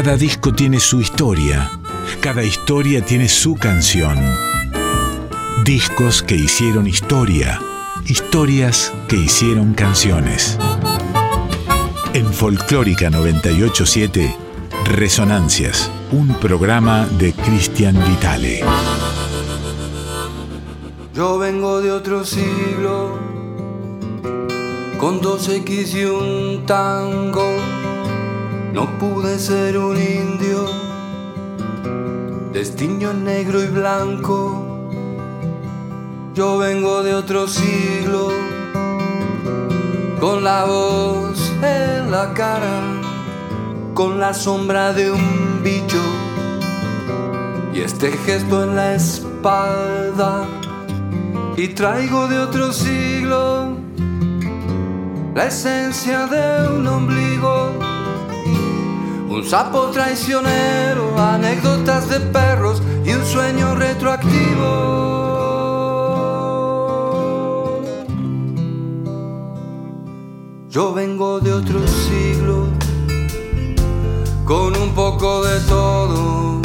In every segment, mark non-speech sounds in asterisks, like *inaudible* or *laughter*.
Cada disco tiene su historia, cada historia tiene su canción. Discos que hicieron historia, historias que hicieron canciones. En Folclórica 987, Resonancias, un programa de Cristian Vitale. Yo vengo de otro siglo, con dos X y un tango. No pude ser un indio, destino negro y blanco. Yo vengo de otro siglo, con la voz en la cara, con la sombra de un bicho. Y este gesto en la espalda. Y traigo de otro siglo. La esencia de un ombligo, un sapo traicionero, anécdotas de perros y un sueño retroactivo. Yo vengo de otro siglo, con un poco de todo,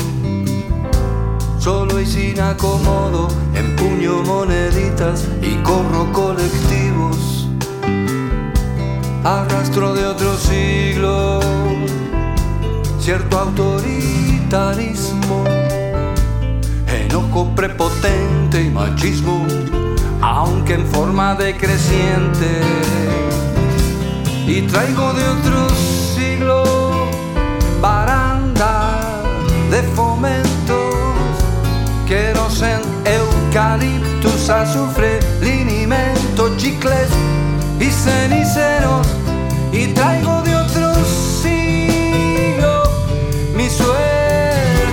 solo y sin acomodo, empuño moneditas y corro colectivos. Arrastro de otro siglo, cierto autoritarismo, enojo prepotente y machismo, aunque en forma decreciente. Y traigo de otro siglo baranda de fomentos en eucaliptus, azufre, linimento, chicles y ceniceros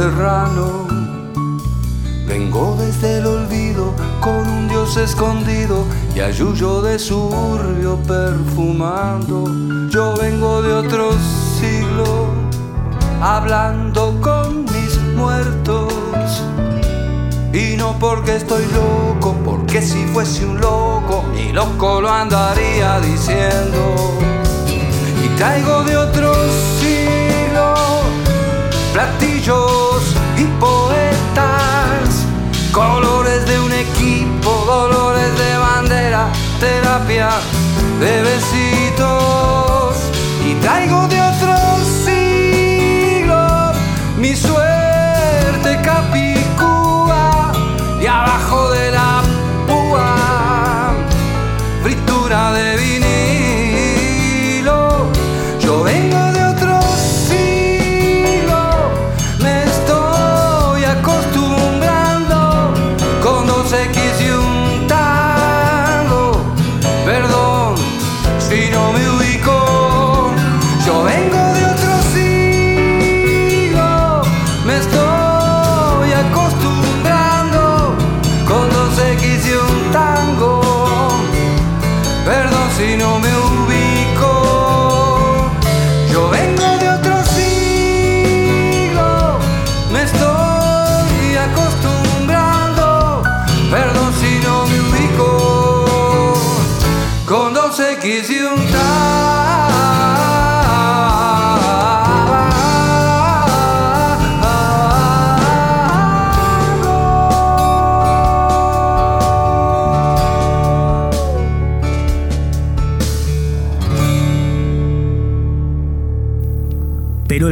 serrano. Vengo desde el olvido con un dios escondido y ayuyo de suburbio perfumando. Yo vengo de otro siglo, hablando con mis muertos y no porque estoy loco, porque si fuese un loco, ni loco lo andaría diciendo. Y traigo de otro siglo platillos colores de un equipo, dolores de bandera, terapia de besitos. Y traigo de otro siglo mi suerte capi y abajo de la púa, fritura de vinilo.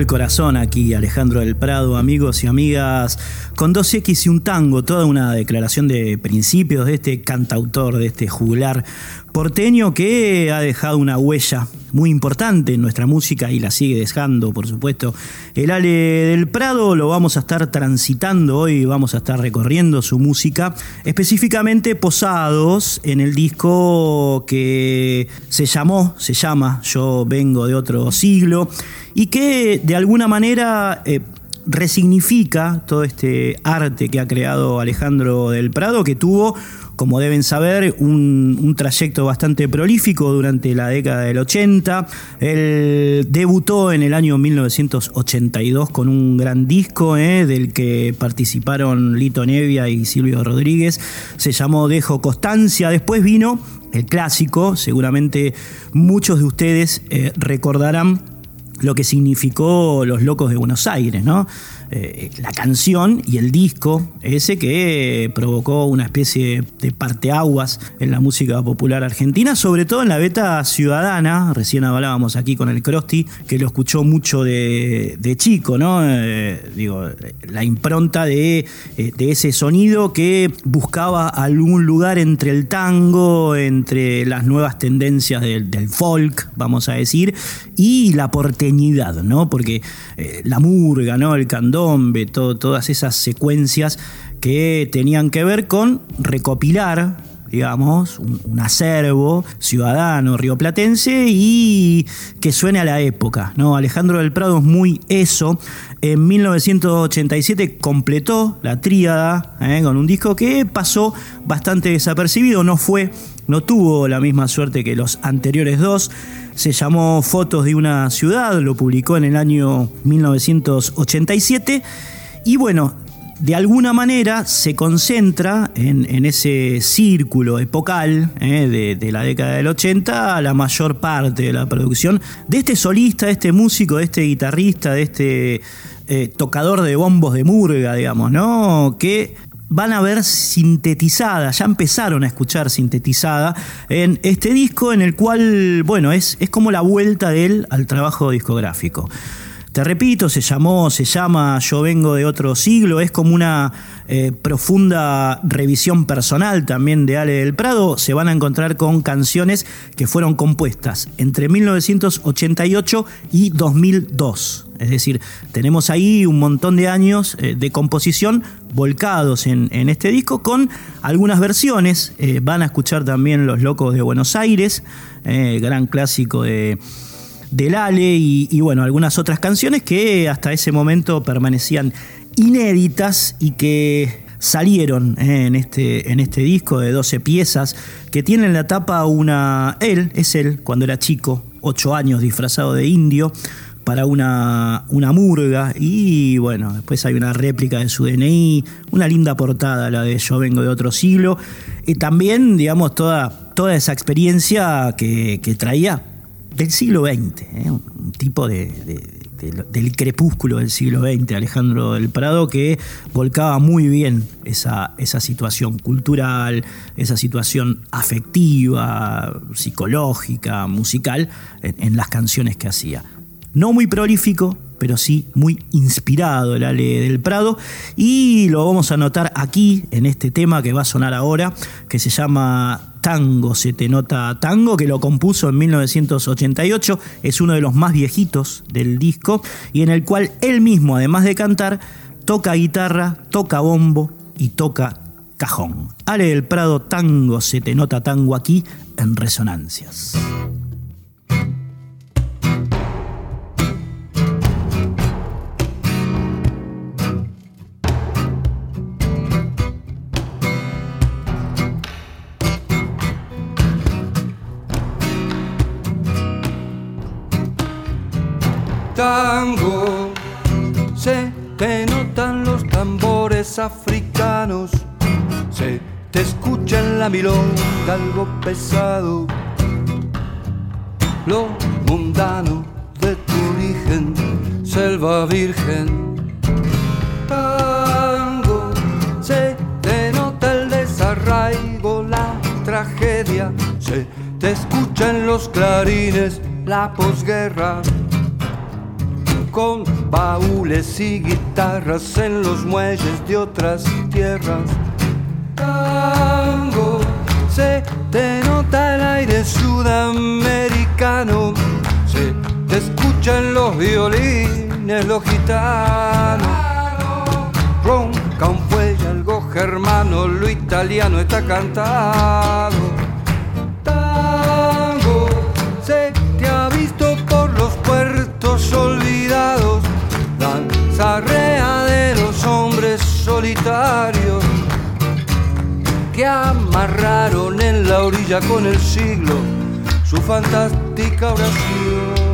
Corazón aquí, Alejandro del Prado, amigos y amigas, con dos X y un tango, toda una declaración de principios de este cantautor, de este jugular porteño que ha dejado una huella muy importante en nuestra música y la sigue dejando, por supuesto. El Ale del Prado lo vamos a estar transitando hoy, vamos a estar recorriendo su música, específicamente Posados en el disco que se llamó, se llama Yo vengo de otro siglo y que de alguna manera eh, resignifica todo este arte que ha creado Alejandro del Prado, que tuvo como deben saber, un, trayecto bastante prolífico durante la década del 80. Él debutó en el año 1982 con un gran disco eh, del que participaron Lito Nevia y Silvio Rodríguez. Se llamó Dejo Constancia. Después vino el clásico, seguramente muchos de ustedes eh, recordarán lo que significó Los Locos de Buenos Aires, ¿no? Eh, la canción y el disco, ese que provocó una especie de parteaguas en la música popular argentina, sobre todo en la beta ciudadana. Recién hablábamos aquí con el Crosti, que lo escuchó mucho de, chico, ¿no? Eh, digo, la impronta eh, de, ese sonido que buscaba algún lugar entre el tango, entre las nuevas tendencias del, folk, vamos a decir, y la porteñidad, ¿no? Porque la murga, ¿no? El candón todas esas secuencias que tenían que ver con recopilar digamos, un, acervo ciudadano rioplatense y que suene a la época. ¿no? Alejandro del Prado es muy eso. En 1987 completó la tríada ¿eh? con un disco que pasó bastante desapercibido, no fue, no tuvo la misma suerte que los anteriores dos se llamó Fotos de una ciudad, lo publicó en el año 1987 y bueno, de alguna manera se concentra en, ese círculo epocal eh, de, la década del 80 la mayor parte de la producción de este solista, de este músico, de este guitarrista, de este eh, tocador de bombos de murga, digamos, ¿no? Que van a ver sintetizada, ya empezaron a escuchar sintetizada en este disco en el cual, bueno, es, es como la vuelta de él al trabajo discográfico. Te repito, se llamó, se llama Yo vengo de otro siglo, es como una eh, profunda revisión personal también de Ale del Prado. Se van a encontrar con canciones que fueron compuestas entre 1988 y 2002. Es decir, tenemos ahí un montón de años eh, de composición volcados en, este disco con algunas versiones. Eh, van a escuchar también Los Locos de Buenos Aires, gran clásico de del Ale y, bueno, algunas otras canciones que hasta ese momento permanecían inéditas y que salieron eh, en, este, en este disco de 12 piezas que tiene en la tapa una... Él, es él, cuando era chico, 8 años disfrazado de indio para una, una murga. Y bueno, después hay una réplica de su DNI, una linda portada, la de Yo vengo de otro siglo, y también, digamos, toda, toda esa experiencia que traía del siglo XX, ¿eh? un tipo de, del crepúsculo del siglo XX, Alejandro del Prado, que volcaba muy bien esa, esa situación cultural, esa situación afectiva, psicológica, musical, en las canciones que hacía. No muy prolífico, pero sí muy inspirado el Ale del Prado. Y lo vamos a notar aquí, en este tema que va a sonar ahora, que se llama Tango, se te nota tango, que lo compuso en 1988, es uno de los más viejitos del disco, y en el cual él mismo, además de cantar, toca guitarra, toca bombo y toca cajón. Ale del Prado, tango, se te nota tango aquí en Resonancias. Tango. Se te notan los tambores africanos, se te escucha en la milonga algo pesado. Lo mundano de tu origen, selva virgen. Tango, se te nota el desarraigo, la tragedia, se te escucha en los clarines la posguerra con baúles y guitarras en los muelles de otras tierras. Tango, se te nota el aire sudamericano, se te escuchan los violines, los gitanos. Ronca un fuelle, algo germano, lo italiano está cantado. Tango se te ha visto por los puertos olvidados, danza rea de los hombres solitarios que amarraron en la orilla con el siglo su fantástica oración.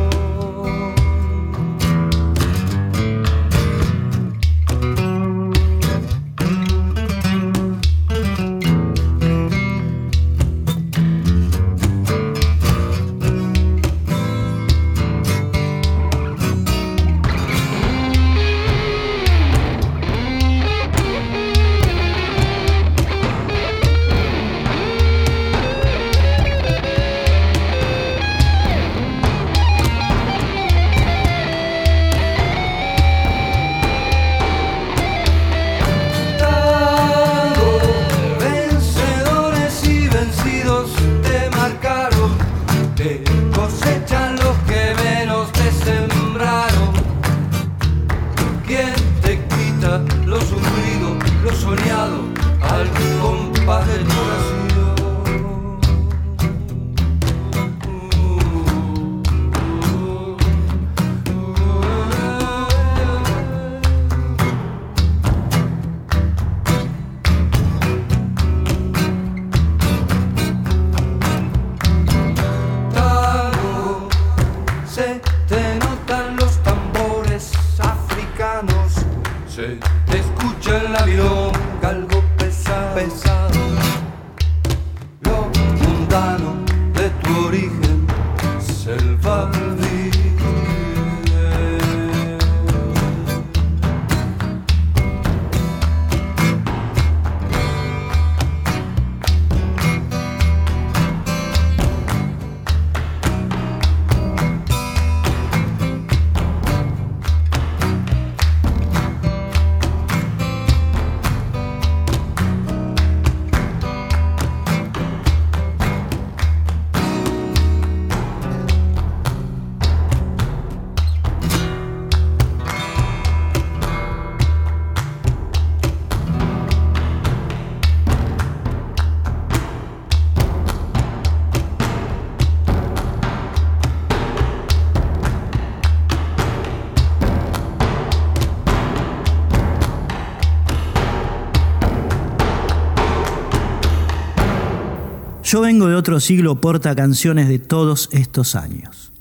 Yo vengo de otro siglo porta canciones de todos estos años.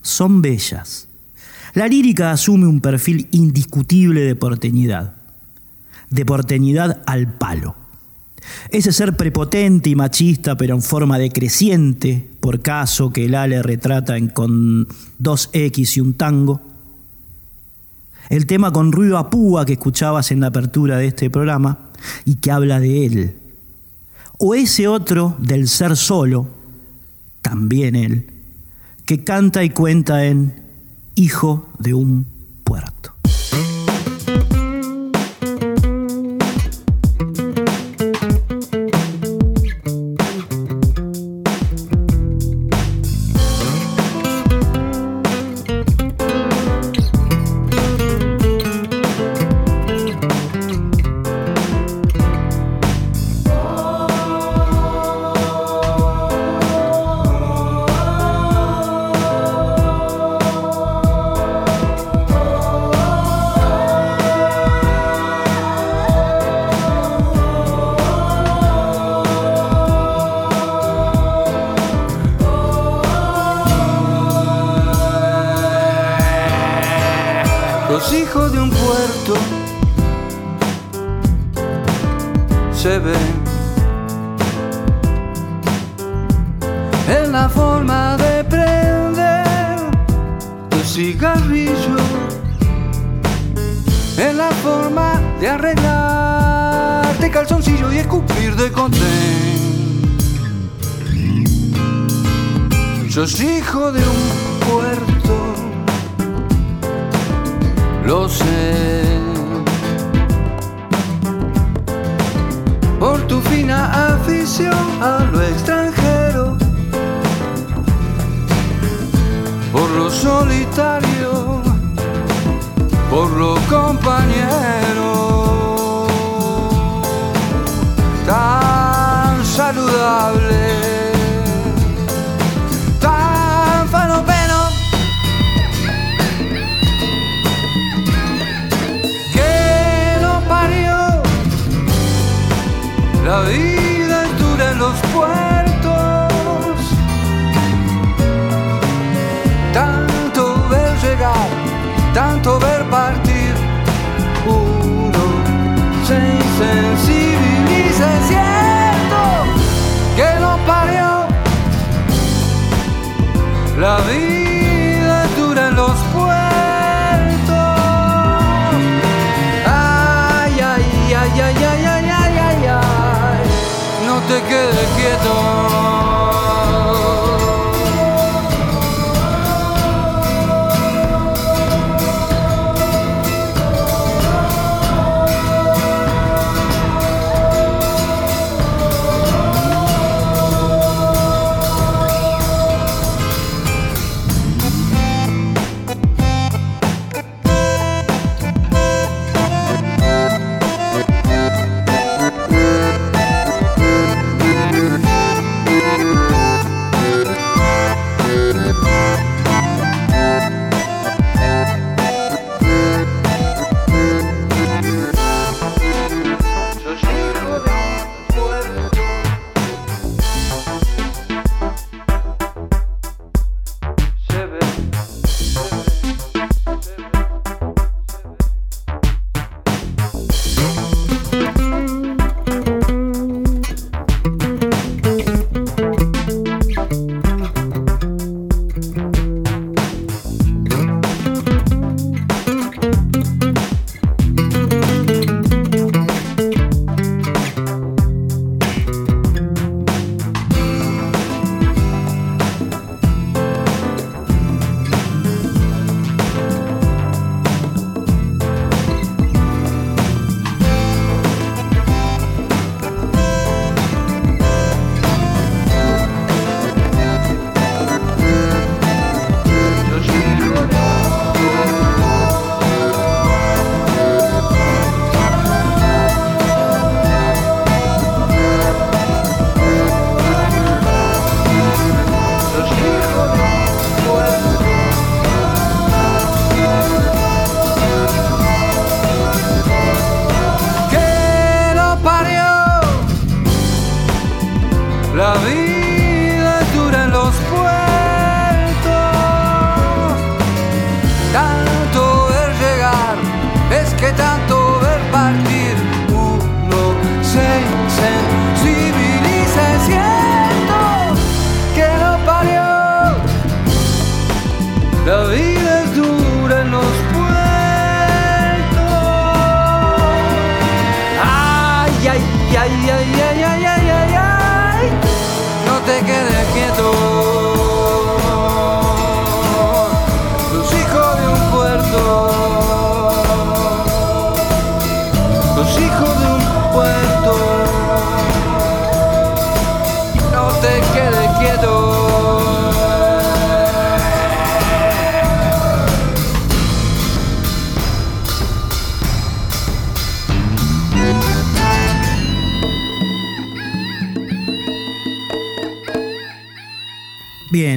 Son bellas. La lírica asume un perfil indiscutible de porteñidad. De porteñidad al palo. Ese ser prepotente y machista, pero en forma decreciente, por caso que el Ale retrata en con dos X y un tango. El tema con ruido a púa que escuchabas en la apertura de este programa y que habla de él, o ese otro del ser solo, también él, que canta y cuenta en Hijo de un puerto. la forma de prender tu cigarrillo, es la forma de arreglarte calzoncillo y escupir de contén. Sos hijo de un puerto, lo sé. Por tu fina afición a lo extranjero solitario por lo compañero. Tan saludable tan fanopeno que no parió la vida ver partir. Uno se insensibiliza es cierto que no parió. La vida dura en los puertos. Ay ay ay ay ay ay ay ay. No te quedes quieto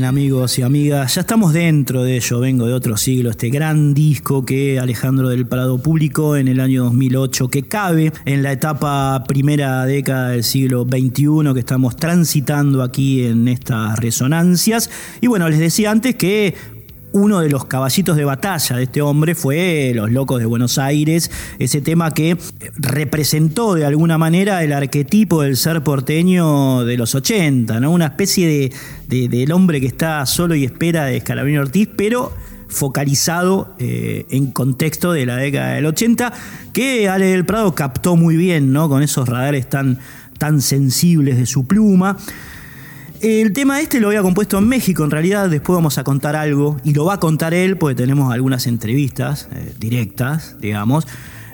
amigos y amigas, ya estamos dentro de ello, vengo de otro siglo, este gran disco que Alejandro del Prado publicó en el año 2008, que cabe en la etapa primera década del siglo XXI que estamos transitando aquí en estas resonancias. Y bueno, les decía antes que uno de los caballitos de batalla de este hombre fue Los Locos de Buenos Aires, ese tema que representó de alguna manera el arquetipo del ser porteño de los 80, ¿no? una especie de, de- del hombre que está solo y espera de Escalabrini Ortiz, pero focalizado eh, en contexto de la década del 80, que Ale del Prado captó muy bien, ¿no? con esos radares tan, tan sensibles de su pluma. El tema este lo había compuesto en México, en realidad después vamos a contar algo, y lo va a contar él, porque tenemos algunas entrevistas eh, directas, digamos.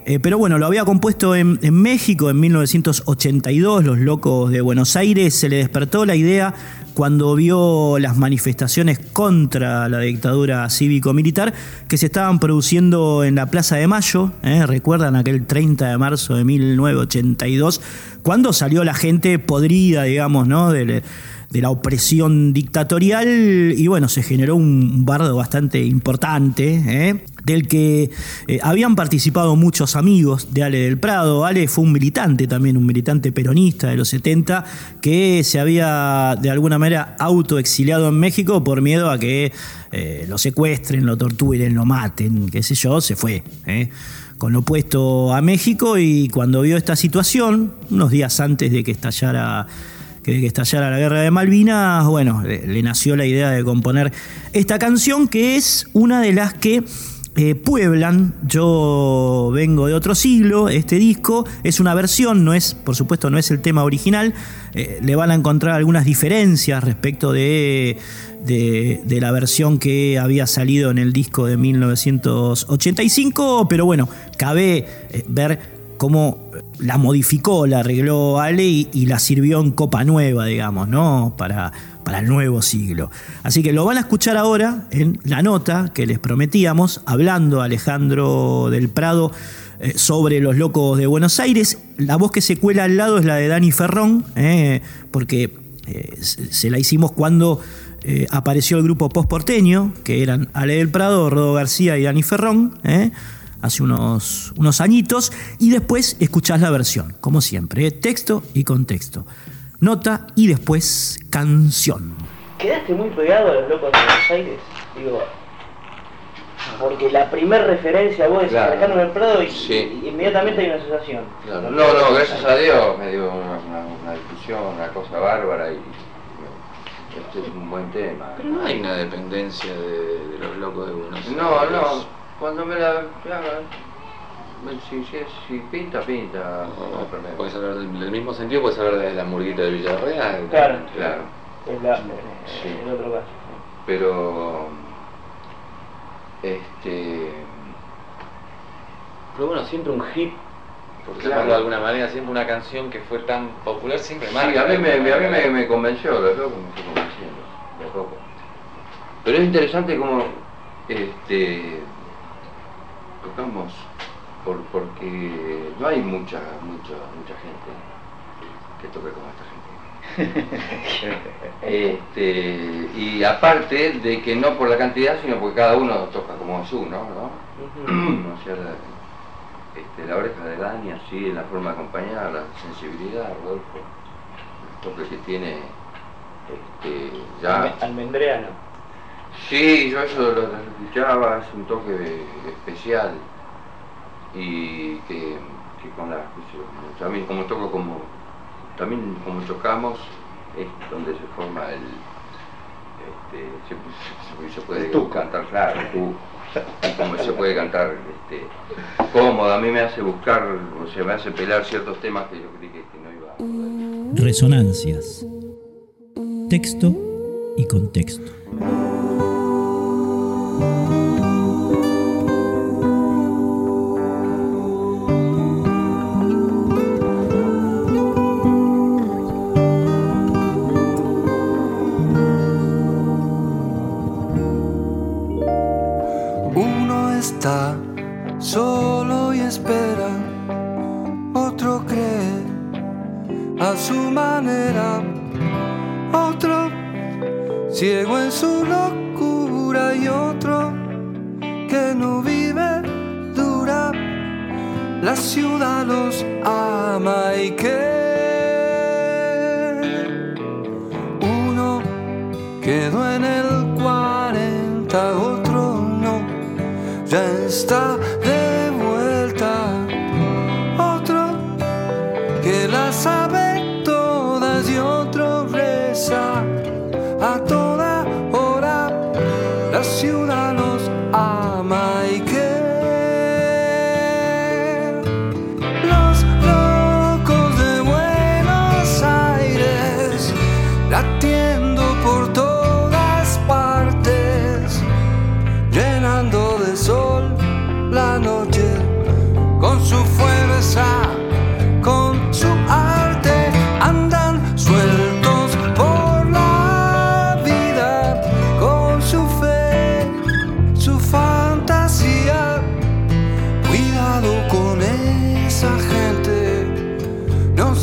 Eh, pero bueno, lo había compuesto en, México en 1982, Los Locos de Buenos Aires, se le despertó la idea cuando vio las manifestaciones contra la dictadura cívico-militar que se estaban produciendo en la Plaza de Mayo, ¿eh? recuerdan aquel 30 de marzo de 1982, cuando salió la gente podrida, digamos, ¿no? De la opresión dictatorial y bueno, se generó un bardo bastante importante, ¿eh? del que eh, habían participado muchos amigos de Ale del Prado. Ale fue un militante también, un militante peronista de los 70, que se había de alguna manera autoexiliado en México por miedo a que eh, lo secuestren, lo torturen, lo maten, qué sé yo, se fue. con lo opuesto a México y cuando vio esta situación, unos días antes de que estallara que, estallara la guerra de Malvinas, bueno, le, nació la idea de componer esta canción que es una de las que eh, pueblan, yo vengo de otro siglo, este disco es una versión, no es, por supuesto, no es el tema original, eh, le van a encontrar algunas diferencias respecto de, de, la versión que había salido en el disco de 1985, pero bueno, cabe eh, ver cómo la modificó, la arregló Ale y, la sirvió en copa nueva, digamos, ¿no? Para, para el nuevo siglo. Así que lo van a escuchar ahora en la nota que les prometíamos, hablando Alejandro del Prado eh, sobre los locos de Buenos Aires. La voz que se cuela al lado es la de Dani Ferrón, eh, porque eh, se la hicimos cuando apareció el grupo Post Porteño, que eran Ale del Prado, Rodo García y Dani Ferrón hace unos, unos añitos, y después escuchás la versión, como siempre, ¿eh? texto y contexto. Nota y después canción. ¿Quedaste muy pegado a los locos de Buenos Aires? Digo, porque la primera referencia vos decís claro. en el Prado y, inmediatamente hay una asociación. No, no, gracias a Dios me dio una, una, discusión, una cosa bárbara y este es un buen tema. Pero no hay una dependencia de, los locos de Buenos Aires. No, no. Cuando me la hagan, si, si, si, pinta, pinta. No, puedes hablar del, mismo sentido, puedes hablar de la murguita de Villarreal. Claro, claro. Es la, sí. en otro caso. Pero, este. Pero bueno, siempre un hit por claro. de alguna manera, siempre una canción que fue tan popular, siempre marca. Sí, a mí, me, a mí me, me, convenció, de poco me fue convenciendo, de poco. Pero es interesante como, este, tocamos por, porque no hay mucha, mucha, mucha gente que toque como esta gente. *laughs* este, y aparte de que no por la cantidad, sino porque cada uno toca como es uno, ¿no? *clears throat* o sea, la, este, la oreja de Dani, así, la forma de acompañar, la sensibilidad, Rodolfo, el toque que tiene este, ya... Almendreano. Sí, yo eso lo, escuchaba, es un toque especial. Y que, con la también como toco como también como tocamos es donde se forma el este, se, puede cantar claro como se puede cantar este, cómodo. A mí me hace buscar o se me hace pelar ciertos temas que yo creí que, que no iba a poder. resonancias. Texto y contexto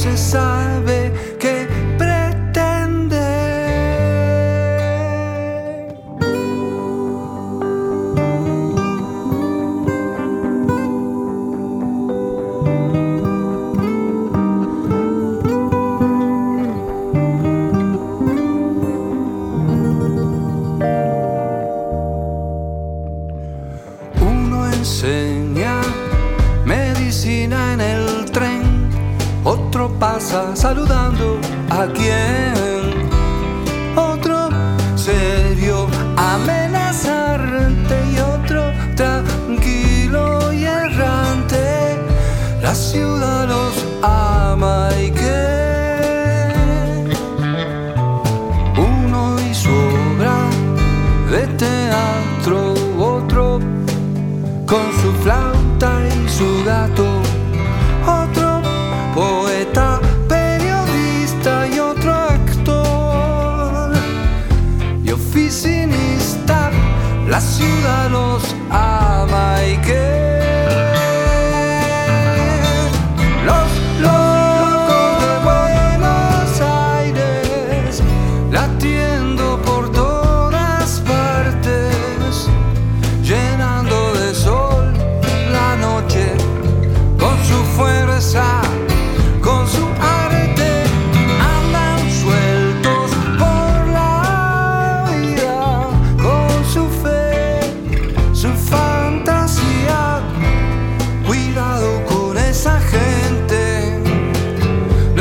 se sabe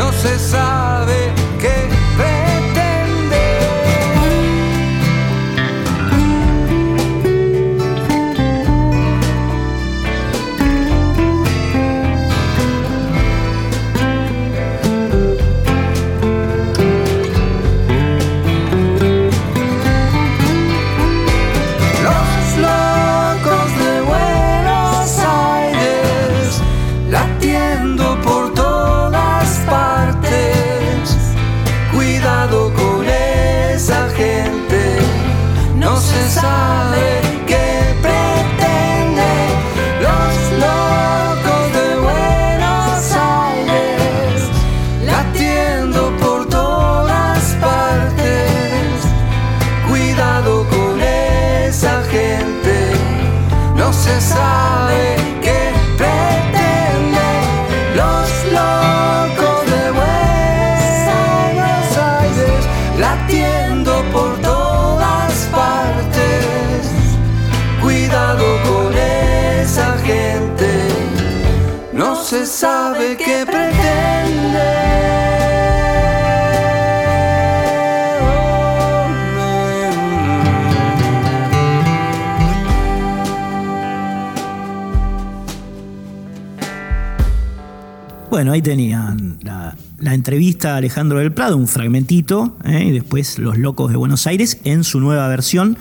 no se sabe qué Ahí tenían la, entrevista a Alejandro del Prado, un fragmentito, ¿eh? y después Los Locos de Buenos Aires en su nueva versión,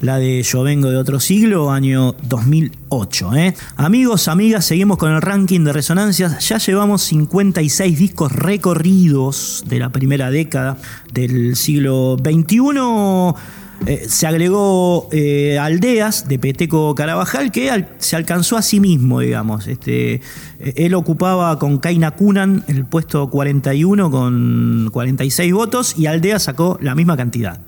la de Yo Vengo de Otro Siglo, año 2008. ¿eh? Amigos, amigas, seguimos con el ranking de resonancias. Ya llevamos 56 discos recorridos de la primera década del siglo XXI eh, se agregó eh, Aldeas de Peteco Carabajal, que se alcanzó a sí mismo, digamos. Este, eh, él ocupaba con Kaina Kunan el puesto 41 con 46 votos y Aldeas sacó la misma cantidad.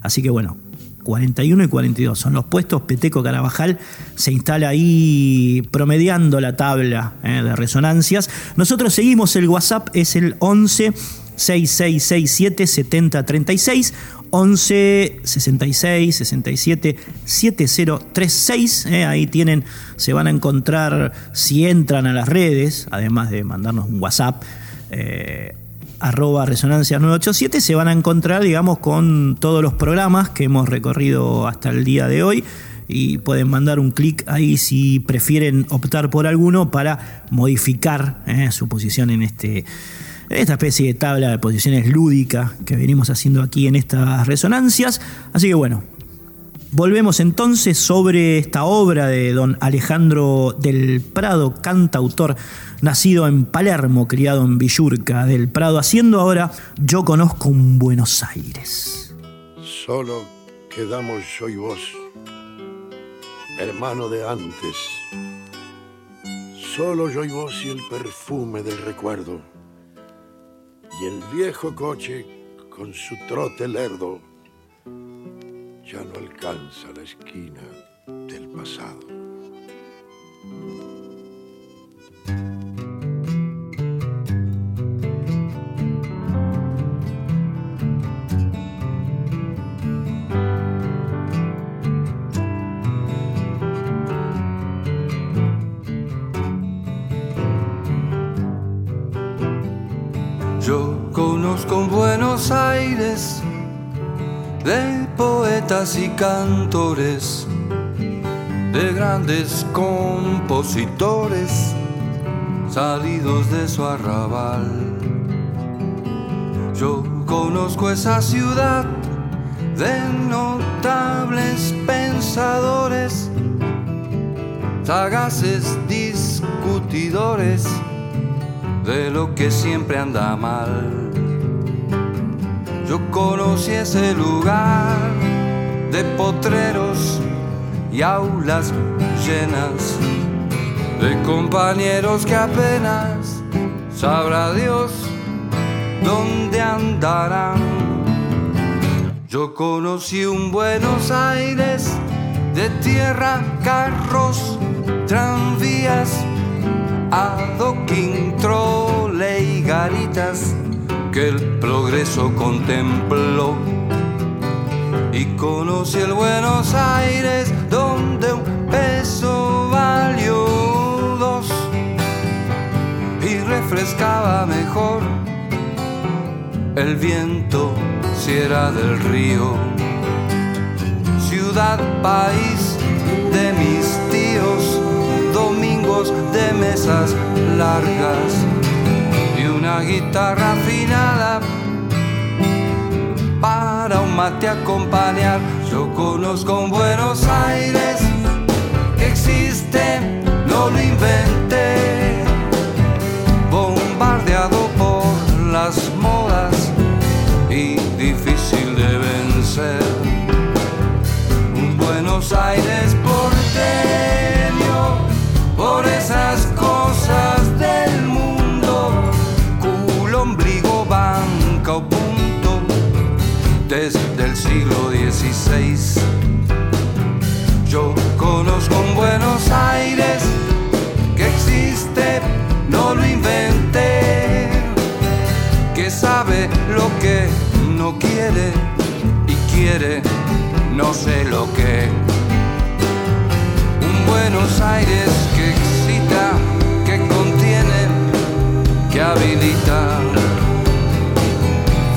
Así que bueno, 41 y 42 son los puestos. Peteco Carabajal se instala ahí promediando la tabla de resonancias. Nosotros seguimos, el WhatsApp es el 11 6667 7036 11 66 67 7036. ahí tienen, se van a encontrar si entran a las redes, además de mandarnos un WhatsApp. Eh, arroba resonancia 987 se van a encontrar digamos con todos los programas que hemos recorrido hasta el día de hoy y pueden mandar un clic ahí si prefieren optar por alguno para modificar eh, su posición en este esta especie de tabla de posiciones lúdica que venimos haciendo aquí en estas resonancias. Así que bueno, volvemos entonces sobre esta obra de don Alejandro del Prado, cantautor nacido en Palermo, criado en Villurca del Prado, haciendo ahora Yo conozco un Buenos Aires. Solo quedamos yo y vos, hermano de antes. Solo yo y vos y el perfume del recuerdo y el viejo coche con su trote lerdo ya no alcanza la esquina del pasado. Y cantores, de grandes compositores salidos de su arrabal. Yo conozco esa ciudad de notables pensadores, sagaces discutidores de lo que siempre anda mal. Yo conocí ese lugar de potreros y aulas llenas de compañeros que apenas sabrá Dios dónde andarán yo conocí un Buenos Aires de tierra, carros, tranvías, adoquín, trole y garitas que el progreso contempló. Y conocí el Buenos Aires donde un peso valió dos. Y refrescaba mejor el viento era del río, ciudad, país de mis tíos, domingos de mesas largas y una guitarra afinada para un mate acompañar. Yo conozco un Buenos Aires que existe, no lo inventé, bombardeado por las modas y difícil de vencer. Un Buenos Aires no quiere y quiere no sé lo que. Un Buenos Aires que excita, que contiene, que habilita.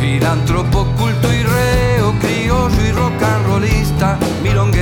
Filántropo, culto y reo, criollo y rock and rollista, milonguero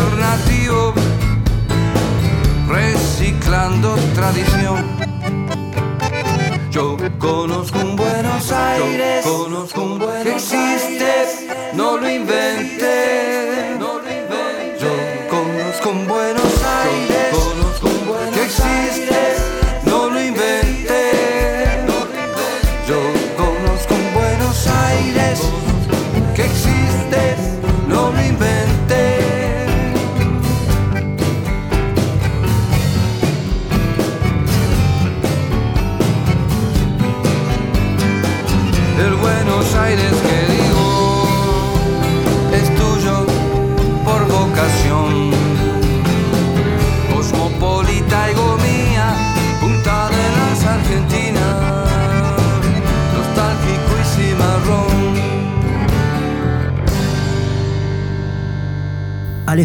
alternativo reciclando tradición. Yo conozco un Buenos Aires, Yo conozco un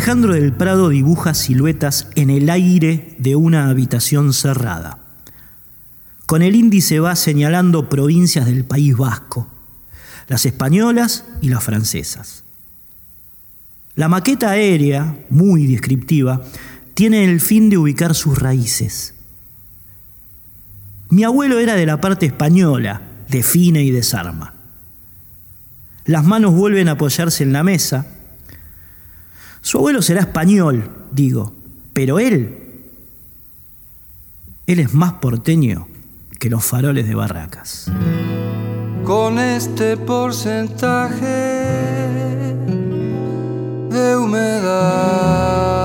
Alejandro del Prado dibuja siluetas en el aire de una habitación cerrada. Con el índice va señalando provincias del País Vasco, las españolas y las francesas. La maqueta aérea, muy descriptiva, tiene el fin de ubicar sus raíces. Mi abuelo era de la parte española, define y desarma. Las manos vuelven a apoyarse en la mesa. Su abuelo será español, digo, pero él, él es más porteño que los faroles de barracas. Con este porcentaje de humedad.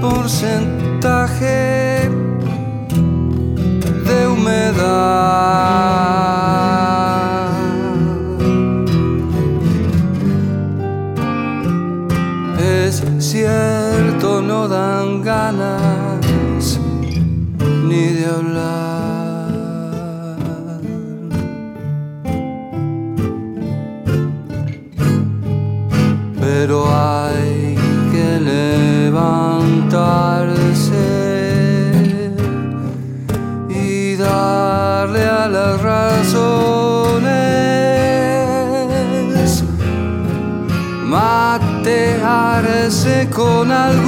Porcentaje con alguno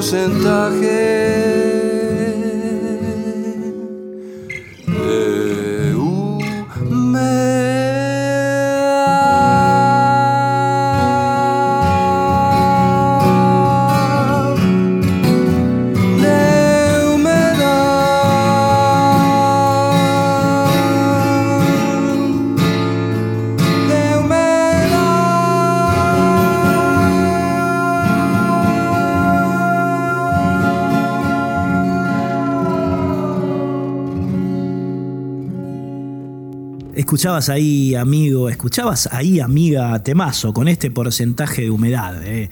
porcentaje Escuchabas ahí, amigo, escuchabas ahí, amiga, temazo, con este porcentaje de humedad. eh.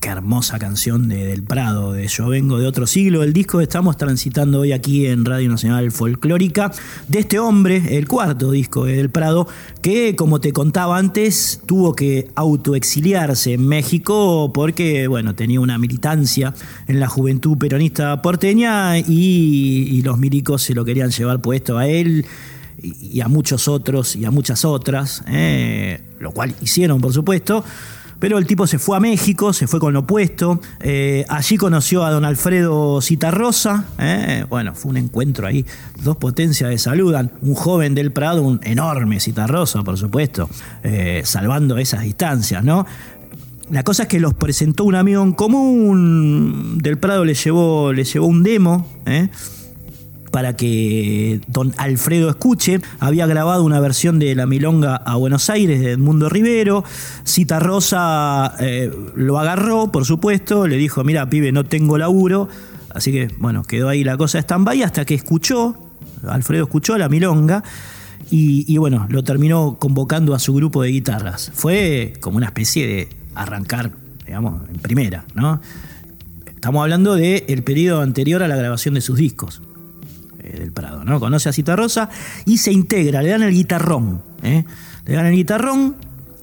Qué hermosa canción de Del Prado, de Yo vengo de otro siglo. El disco que estamos transitando hoy aquí en Radio Nacional Folclórica de este hombre, el cuarto disco de Del Prado, que como te contaba antes, tuvo que autoexiliarse en México porque, bueno, tenía una militancia en la juventud peronista porteña y, y los milicos se lo querían llevar puesto a él y, a muchos otros y a muchas otras, eh, lo cual hicieron, por supuesto. Pero el tipo se fue a México, se fue con lo opuesto. Eh, allí conoció a don Alfredo Citarrosa. Eh, bueno, fue un encuentro ahí. Dos potencias de saludan. Un joven del Prado, un enorme Citarrosa, por supuesto, salvando esas distancias, ¿no? La cosa es que los presentó un amigo en común. Del Prado le llevó, le llevó un demo. ¿eh? Para que don Alfredo escuche. Había grabado una versión de La Milonga a Buenos Aires de Edmundo Rivero. Cita Rosa eh, lo agarró, por supuesto, le dijo, mira, pibe, no tengo laburo. Así que, bueno, quedó ahí la cosa de stand-by hasta que escuchó, Alfredo escuchó La Milonga. Y, bueno, lo terminó convocando a su grupo de guitarras. Fue como una especie de arrancar, digamos, en primera, ¿no? Estamos hablando del el periodo anterior a la grabación de sus discos. Del Prado, ¿no? Conoce a Cita Rosa y se integra, le dan el guitarrón, ¿eh? le dan el guitarrón,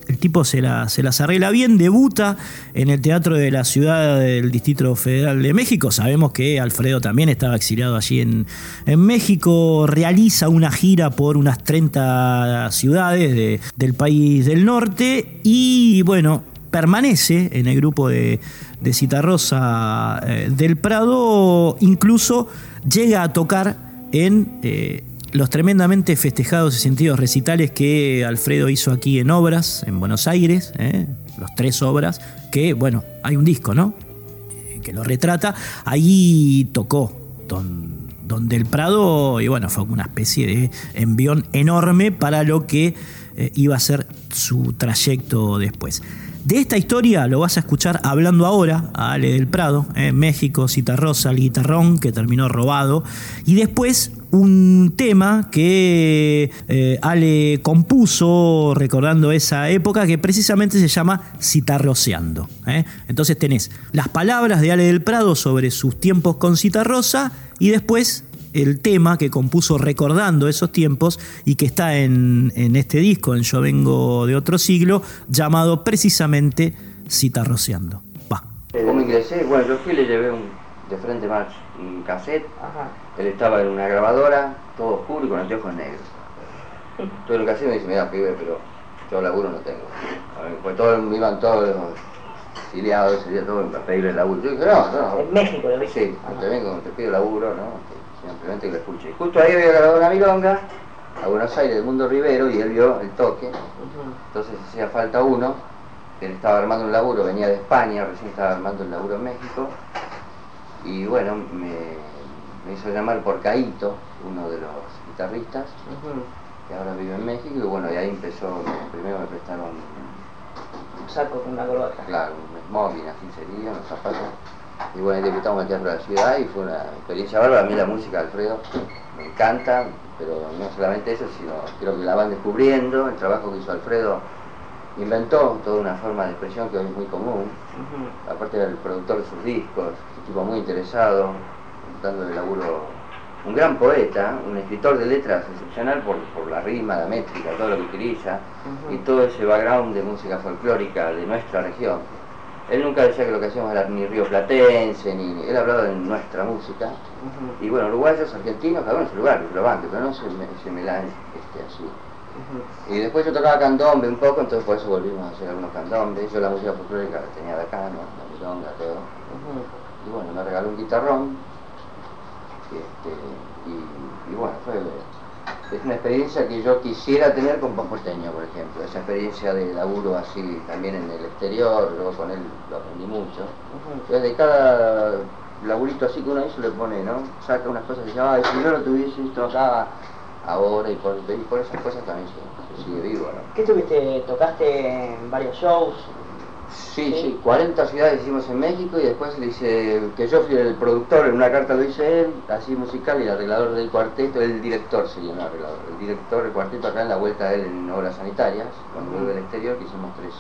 el tipo se, la, se las arregla bien, debuta en el Teatro de la Ciudad del Distrito Federal de México. Sabemos que Alfredo también estaba exiliado allí en, en México. Realiza una gira por unas 30 ciudades del país del norte y, bueno, permanece en el grupo de, de Citarrosa eh, del Prado, incluso llega a tocar en eh, los tremendamente festejados y sentidos recitales que Alfredo hizo aquí en Obras, en Buenos Aires, eh, los tres obras, que bueno, hay un disco, ¿no? Eh, que lo retrata. Ahí tocó Don, Don del Prado y bueno, fue una especie de envión enorme para lo que iba a ser su trayecto después. De esta historia lo vas a escuchar hablando ahora a Ale del Prado, en México, Cita Rosa, el guitarrón que terminó robado. Y después un tema que eh, Ale compuso recordando esa época que precisamente se llama Citarroseando. ¿eh? Entonces tenés las palabras de Ale del Prado sobre sus tiempos con Citarrosa y después el tema que compuso recordando esos tiempos y que está en, este disco, en Yo Vengo de Otro Siglo, llamado precisamente Citarroceando. Va. ¿Cómo ingresé? Bueno, yo fui y le llevé un, de frente más un cassette. Él estaba en una grabadora, todo oscuro y con anteojos negros. Todo el cassette me dice, mira, pibe, pero yo laburo no tengo. Pues todos, iban todos los exiliados, sería todo en pedirle laburo. Yo dije, no, no. En México, lo Sí, te vengo, te pido laburo, ¿no? Simplemente que lo escuché. Justo ahí había grabado una milonga a Buenos Aires del Mundo Rivero y él vio el toque, entonces hacía falta uno, él estaba armando un laburo, venía de España, recién estaba armando el laburo en México, y bueno, me, hizo llamar por Caíto, uno de los guitarristas, que ahora vive en México, y bueno, y ahí empezó, primero me prestaron un saco con una corbata. Claro, un smoking, así sería, unos zapatos y bueno, interpretamos el Teatro de la Ciudad y fue una experiencia bárbara. A mí la música de Alfredo me encanta, pero no solamente eso, sino creo que la van descubriendo, el trabajo que hizo Alfredo inventó toda una forma de expresión que hoy es muy común. Aparte era el productor de sus discos, un tipo muy interesado, dando el laburo, un gran poeta, un escritor de letras excepcional por, por la rima, la métrica, todo lo que utiliza, y todo ese background de música folclórica de nuestra región él nunca decía que lo que hacíamos era ni río platense, ni, él hablaba de nuestra música. Y bueno, uruguayos, argentinos, cada uno en su lugar, lo banque, pero no se, me, se melan este, así. Y después yo tocaba candombe un poco, entonces por eso volvimos a hacer algunos candombes. Yo la música folclórica la tenía de acá, ¿no? la milonga, todo. Y bueno, me regaló un guitarrón. Este, y, y bueno, fue es una experiencia que yo quisiera tener con Porteño, por ejemplo, esa experiencia de laburo así también en el exterior, luego con él lo aprendí mucho. de cada laburito así que uno hizo le pone, ¿no? Saca unas cosas y dice, ay, si yo lo tuviese esto acá ahora y por, por esas cosas también se, sigue vivo, ¿no? ¿Qué tuviste? ¿Tocaste en varios shows? Sí, sí, 40 ciudades hicimos en México y después le hice que yo fui el productor, en una carta lo hice él, así musical, y el arreglador del cuarteto, el director sería un arreglador, el director del cuarteto acá en la vuelta de él en obras sanitarias, cuando vuelve al exterior, que hicimos tres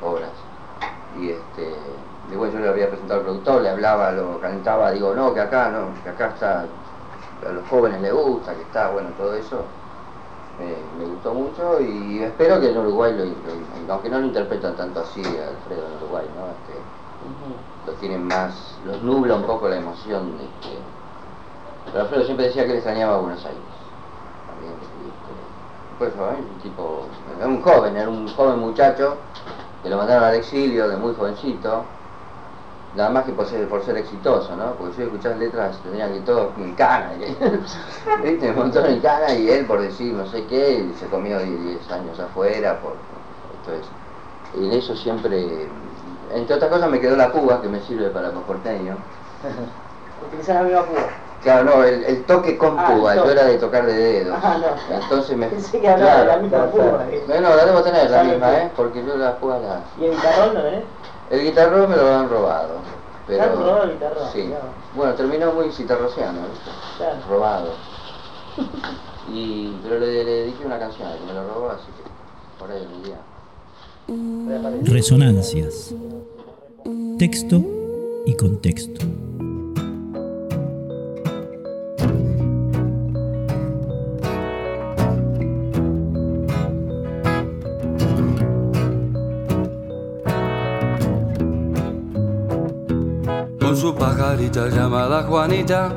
obras. Y este, bueno, yo le había presentado al productor, le hablaba, lo calentaba, digo, no, que acá, no, que acá está, a los jóvenes les gusta, que está, bueno, todo eso me gustó mucho y espero que en Uruguay, lo, aunque no lo interpretan tanto así Alfredo en Uruguay, ¿no? Este, lo tienen más, los nubla un poco la emoción. Este, pero Alfredo siempre decía que le extrañaba a Buenos Aires. También, Pues un tipo, era un joven, era un joven muchacho que lo mandaron al exilio de muy jovencito, nada más que por ser, por ser exitoso, ¿no? Porque yo escuchaba letras, tenía que todo en cana, *laughs* ¿viste? Un montón en cana y él por decir no sé qué, se comió 10 años afuera, por, entonces, y en eso siempre, entre otras cosas me quedó la púa que me sirve para los porteños. *laughs* ¿Utilizar la misma púa? Claro, no, el, toque con ah, púa, yo era de tocar de dedos. Ah, no. Entonces me. *laughs* Pensé que hablaba de la misma púa. Bueno, la debo tener la misma, ¿eh? Porque yo la púa la. ¿Y el guitarrón no tenés? El guitarrón me lo han robado. Pero, han robado el guitarrón? Sí. Bueno, terminó muy citarrociano, ¿viste? Claro. Robado. *laughs* Y, pero le, le dediqué una canción que me lo robó, así que por ahí un día. Resonancias. Texto y contexto. Su pajarita llamada Juanita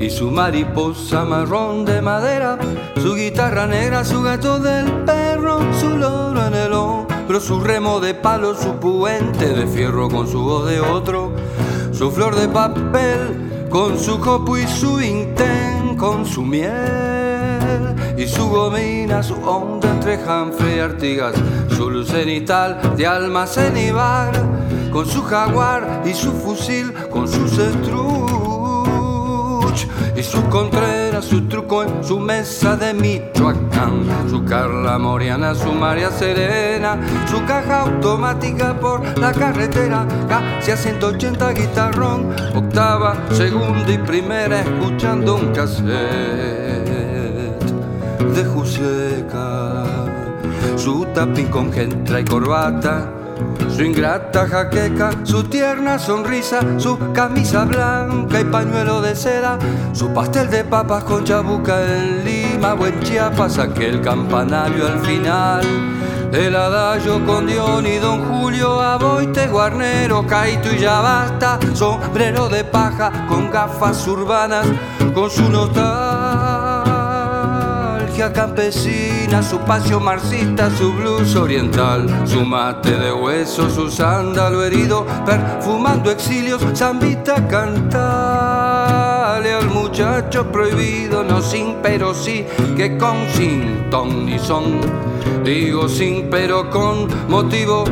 y su mariposa marrón de madera, su guitarra negra, su gato del perro, su loro en el hombro, su remo de palo, su puente de fierro con su voz de otro, su flor de papel con su copo y su intén con su miel y su gomina, su onda entre janfre y artigas, su luz cenital de almacén y bar con su jaguar y su fusil, con su estruch y su contrera, su truco en su mesa de Michoacán, su Carla Moriana, su María Serena, su caja automática por la carretera, casi a 180 guitarrón, octava, segunda y primera, escuchando un cassette de Juseca, su tapín con gentra y corbata su ingrata jaqueca, su tierna sonrisa, su camisa blanca y pañuelo de seda, su pastel de papas con chabuca en Lima o en Chiapas, aquel campanario al final. El adagio con Dion y Don Julio, Aboite, Guarnero, Caito y ya basta. Sombrero de paja con gafas urbanas, con su nostalgia campesina, su pasio marxista, su blues oriental, su mate de hueso, su sándalo herido, perfumando exilios, zambita cantale al muchacho prohibido, no sin pero sí, que con sin ton ni son, digo sin pero con motivo.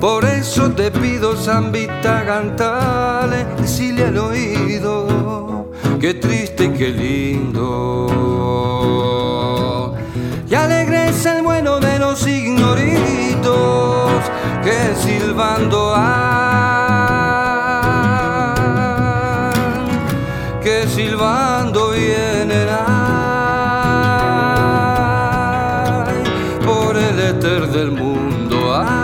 Por eso te pido, Zambita, cantale, decirle al oído, qué triste y qué lindo que silbando han, que silbando vienen ay, por el éter del mundo ay,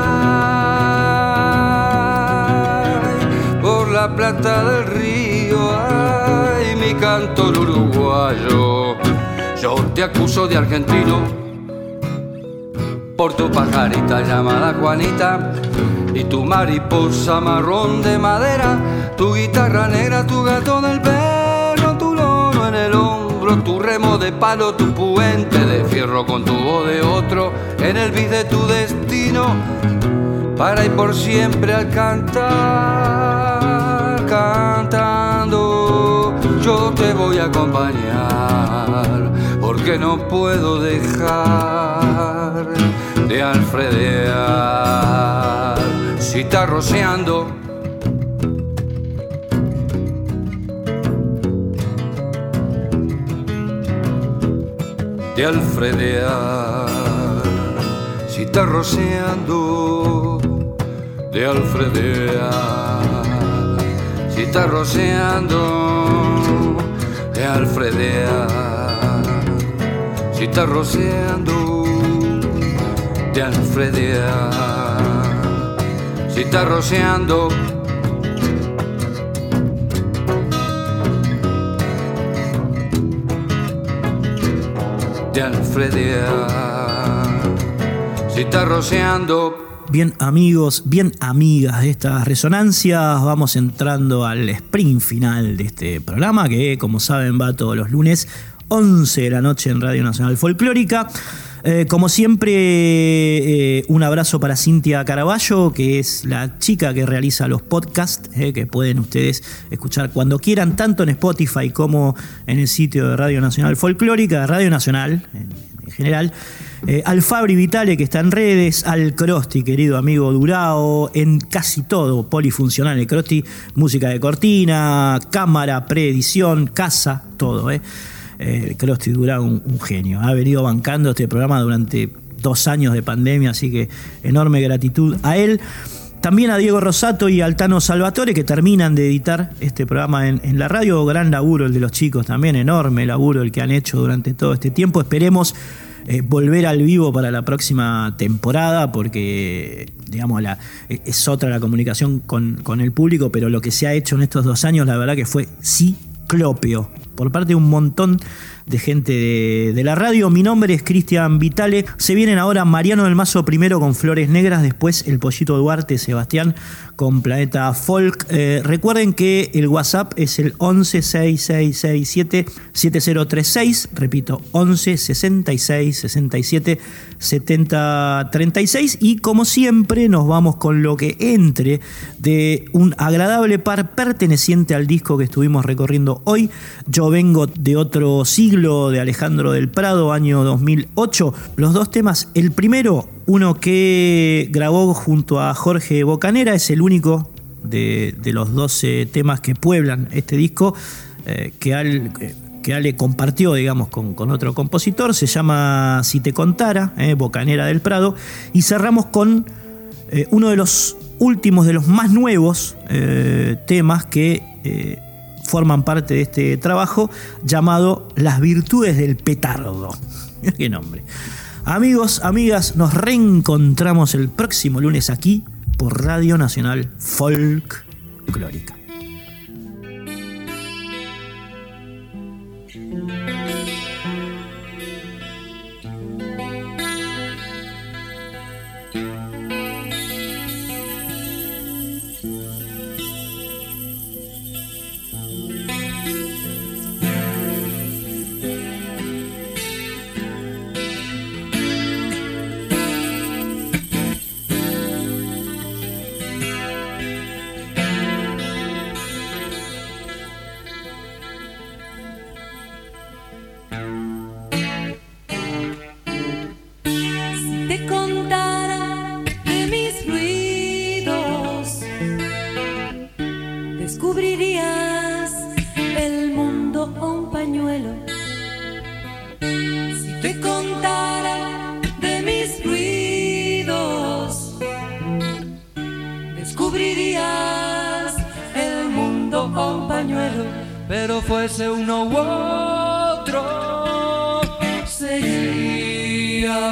por la plata del río ay, mi canto uruguayo yo te acuso de argentino por tu pajarita llamada Juanita y tu mariposa marrón de madera, tu guitarra negra, tu gato del perro, tu loro en el hombro, tu remo de palo, tu puente de fierro con tu voz de otro en el vid de tu destino para ir por siempre al cantar, cantando, yo te voy a acompañar porque no puedo dejar de alfredear. Si está rociando, de alfredear. Si está rociando, de alfredear. Si está rociando, de alfredear si está rociando de Alfredia, si está rociando. De Alfredia, si está rociando. Bien amigos, bien amigas de estas resonancias, vamos entrando al sprint final de este programa que como saben va todos los lunes 11 de la noche en Radio Nacional Folclórica. Eh, como siempre, eh, un abrazo para Cintia Caraballo, que es la chica que realiza los podcasts, eh, que pueden ustedes escuchar cuando quieran, tanto en Spotify como en el sitio de Radio Nacional Folclórica, Radio Nacional en, general. al Fabri Vitale, que está en redes, al Crosti, querido amigo Durao, en casi todo polifuncional. El Crosti, música de cortina, cámara, preedición, casa, todo. ¿eh? Eh, Dura un, genio. Ha venido bancando este programa durante dos años de pandemia, así que enorme gratitud a él. También a Diego Rosato y Altano Salvatore que terminan de editar este programa en, la radio. Gran laburo el de los chicos también, enorme laburo el que han hecho durante todo este tiempo. Esperemos eh, volver al vivo para la próxima temporada porque, digamos, la, es otra la comunicación con, el público, pero lo que se ha hecho en estos dos años, la verdad que fue sí clopio por parte de un montón de gente de, la radio. Mi nombre es Cristian Vitale. Se vienen ahora Mariano del Mazo primero con Flores Negras, después el Pollito Duarte Sebastián con Planeta Folk. Eh, recuerden que el WhatsApp es el 11 6667 7036. Repito, 11 66 67 70 36. Y como siempre, nos vamos con lo que entre de un agradable par perteneciente al disco que estuvimos recorriendo hoy. Vengo de otro siglo de Alejandro del Prado, año 2008. Los dos temas, el primero, uno que grabó junto a Jorge Bocanera, es el único de, los 12 temas que pueblan este disco, eh, que, que Ale compartió, digamos, con, otro compositor, se llama Si te contara, eh, Bocanera del Prado, y cerramos con eh, uno de los últimos, de los más nuevos temas que forman parte de este trabajo llamado Las virtudes del petardo. Qué nombre. Amigos, amigas, nos reencontramos el próximo lunes aquí por Radio Nacional Folk cubrirías el mundo con un pañuelo. Si te contara de mis ruidos, descubrirías el mundo con un pañuelo. Pero fuese uno u otro, sería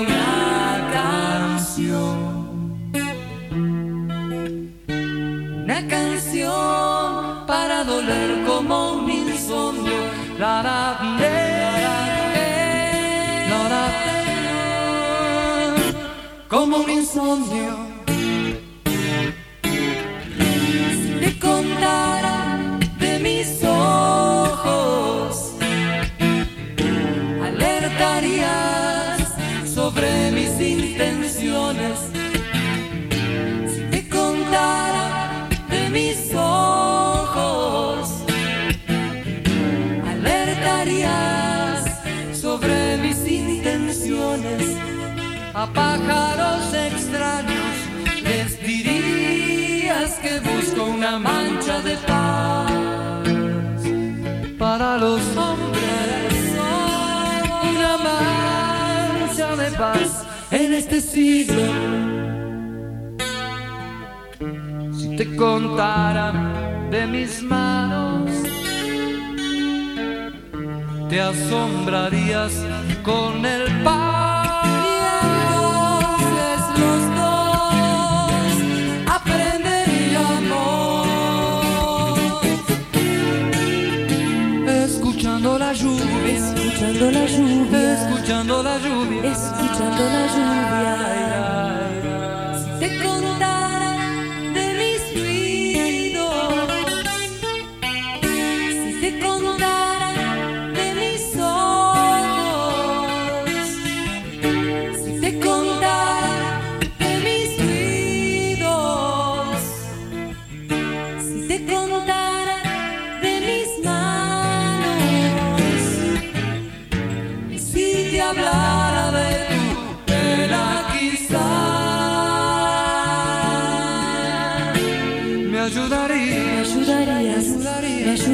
Como un insomnio este siglo. Si te contara de mis manos, te asombrarías con el pan.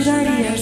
Maria.